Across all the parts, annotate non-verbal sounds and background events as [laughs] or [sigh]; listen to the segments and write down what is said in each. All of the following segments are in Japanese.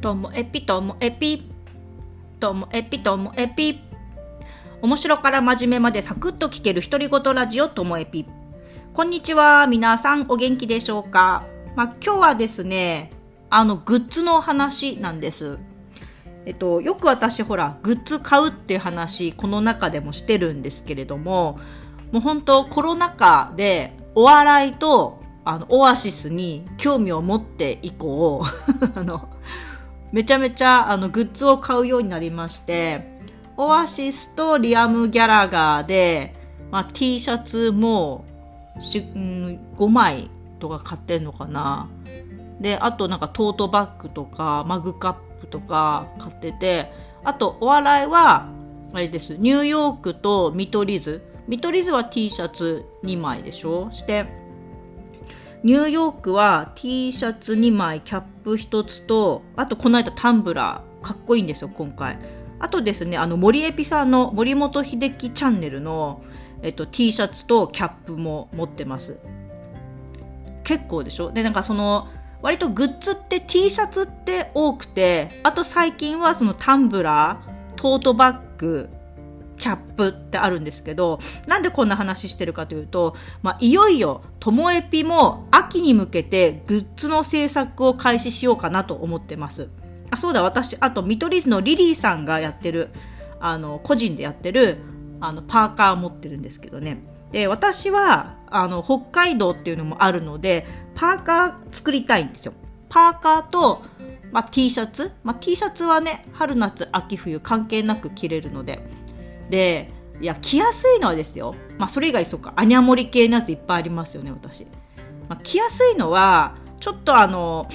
ともエピともエピともエピともエピ。面白から真面目までサクッと聞ける独り言ラジオともエピ。こんにちは皆さんお元気でしょうか、まあ、今日はですねあのグッズの話なんです。えっと、よく私ほらグッズ買うっていう話この中でもしてるんですけれどももう本当コロナ禍でお笑いとあのオアシスに興味を持って以降 [laughs] あのめちゃめちゃあのグッズを買うようになりましてオアシスとリアム・ギャラガーで、まあ、T シャツもし、うん、5枚とか買ってんのかな。であとなんかトートバッグとかマグカップとか買っててあとお笑いはあれですニューヨークと見取り図。見取り図は T シャツ2枚でしょ。してニューヨークは T シャツ2枚キャップ1つとあとこの間タンブラーかっこいいんですよ今回。あとですねあの森エピさんの森本秀樹チャンネルの、えっと、T シャツとキャップも持ってます。結構でしょ？でなんかその割とグッズって T シャツって多くてあと最近はそのタンブラートートバッグキャップってあるんですけどなんでこんな話してるかというと、まあ、いよいよともえぴも秋に向けてグッズの制作を開始しようかなと思ってます。あそうだ私あと見取り図のリリーさんがやってるあの個人でやってるあのパーカー持ってるんですけどね。で私はあの北海道っていうのもあるのでパーカー作りたいんですよ。パーカーと、まあ、T シャツ、まあ、T シャツはね春夏秋冬関係なく着れるので。でいや着やすいのはですよ、まあ、それ以外そうかアニャモリ系のやついっぱいありますよね私、まあ、着やすいのはちょっとあの、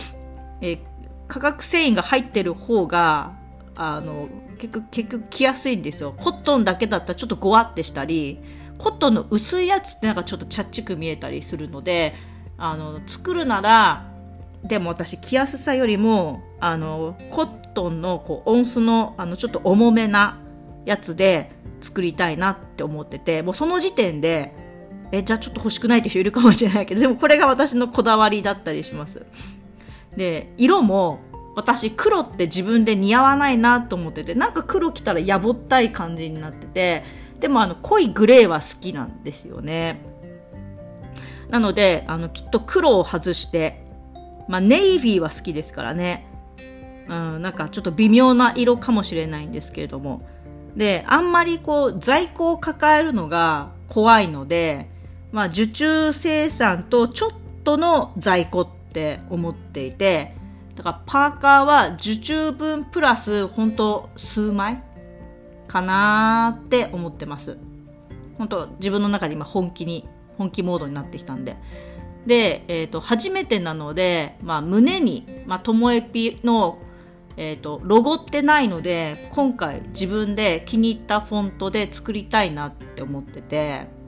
え、化学繊維が入ってる方があの結局結局着やすいんですよ。コットンだけだったらちょっとごわってしたりコットンの薄いやつってなんかちょっとチャッチく見えたりするのであの作るならでも私着やすさよりもあのコットンのこう音数のあのちょっと重めなやつで作りたいなって思っててもうその時点でえじゃあちょっと欲しくないって人いるかもしれないけどでもこれが私のこだわりだったりします。で色も私黒って自分で似合わないなと思っててなんか黒着たらやぼったい感じになっててでもあの濃いグレーは好きなんですよね。なのであのきっと黒を外してまあネイビーは好きですからね。うんなんかちょっと微妙な色かもしれないんですけれども。であんまりこう在庫を抱えるのが怖いので、まあ、受注生産とちょっとの在庫って思っていてだからパーカーは受注分プラス本当数枚かなって思ってます。本当自分の中で今本気に本気モードになってきたんで。で、えーと、初めてなので、まあ、胸に、まあ、ともえぴのえーと、ロゴってないので今回自分で気に入ったフォントで作りたいなって思ってて。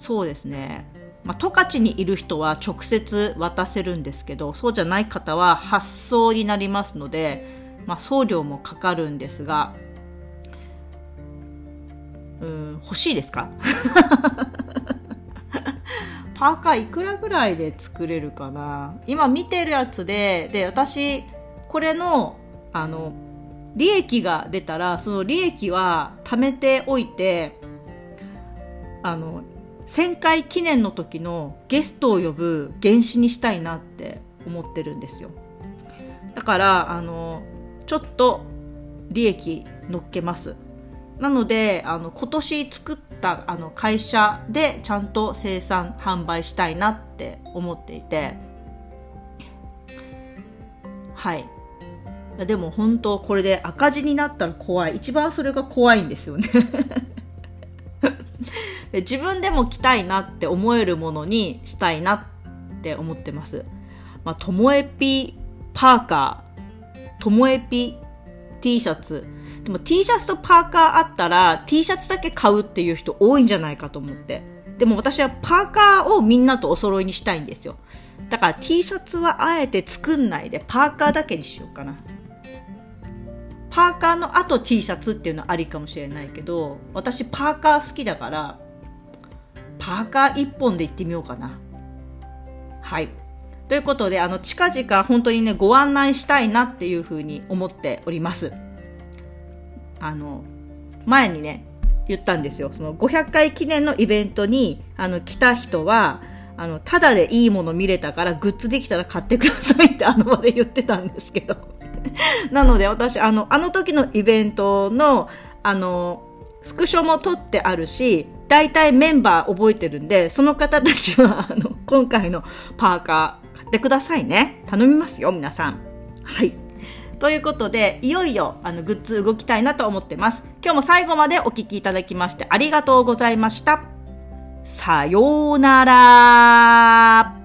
そうですね。まあ、十勝にいる人は直接渡せるんですけどそうじゃない方は発送になりますので、まあ、送料もかかるんですがうん欲しいですか？[laughs] パーカーいくらぐらいで作れるかな？今見てるやつでで私これのあの利益が出たらその利益は貯めておいてあの1000回記念の時のゲストを呼ぶ原資にしたいなって思ってるんですよ。だからあのちょっと利益乗っけます。なのであの今年作ったあの会社でちゃんと生産販売したいなって思っていて。はい。でも本当これで赤字になったら怖い。一番それが怖いんですよね。自分でも着たいなって思えるものにしたいなって思ってます。まあともえぴパーカー。ともえぴ T シャツ。でも T シャツとパーカーあったら T シャツだけ買うっていう人多いんじゃないかと思って。でも私はパーカーをみんなとお揃いにしたいんですよ。だから T シャツはあえて作んないでパーカーだけにしようかな。パーカーの後 T シャツっていうのはありかもしれないけど私パーカー好きだからパーカー1本でいってみようかなはいということで、あの、近々本当にね、ご案内したいなっていうふうに思っております。あの、前にね、言ったんですよ。その500回記念のイベントに、あの、来た人は、あの、ただでいいもの見れたからグッズできたら買ってくださいってあの場で言ってたんですけど。[laughs] なので私、あの、あの時のイベントの、あの、スクショも撮ってあるし、大体メンバー覚えてるんで、その方たちは、[laughs] あの、今回のパーカー買ってくださいね。頼みますよ、皆さん。はい。ということで、いよいよ、あの、グッズ動きたいなと思ってます。今日も最後までお聴きいただきましてありがとうございました。さようなら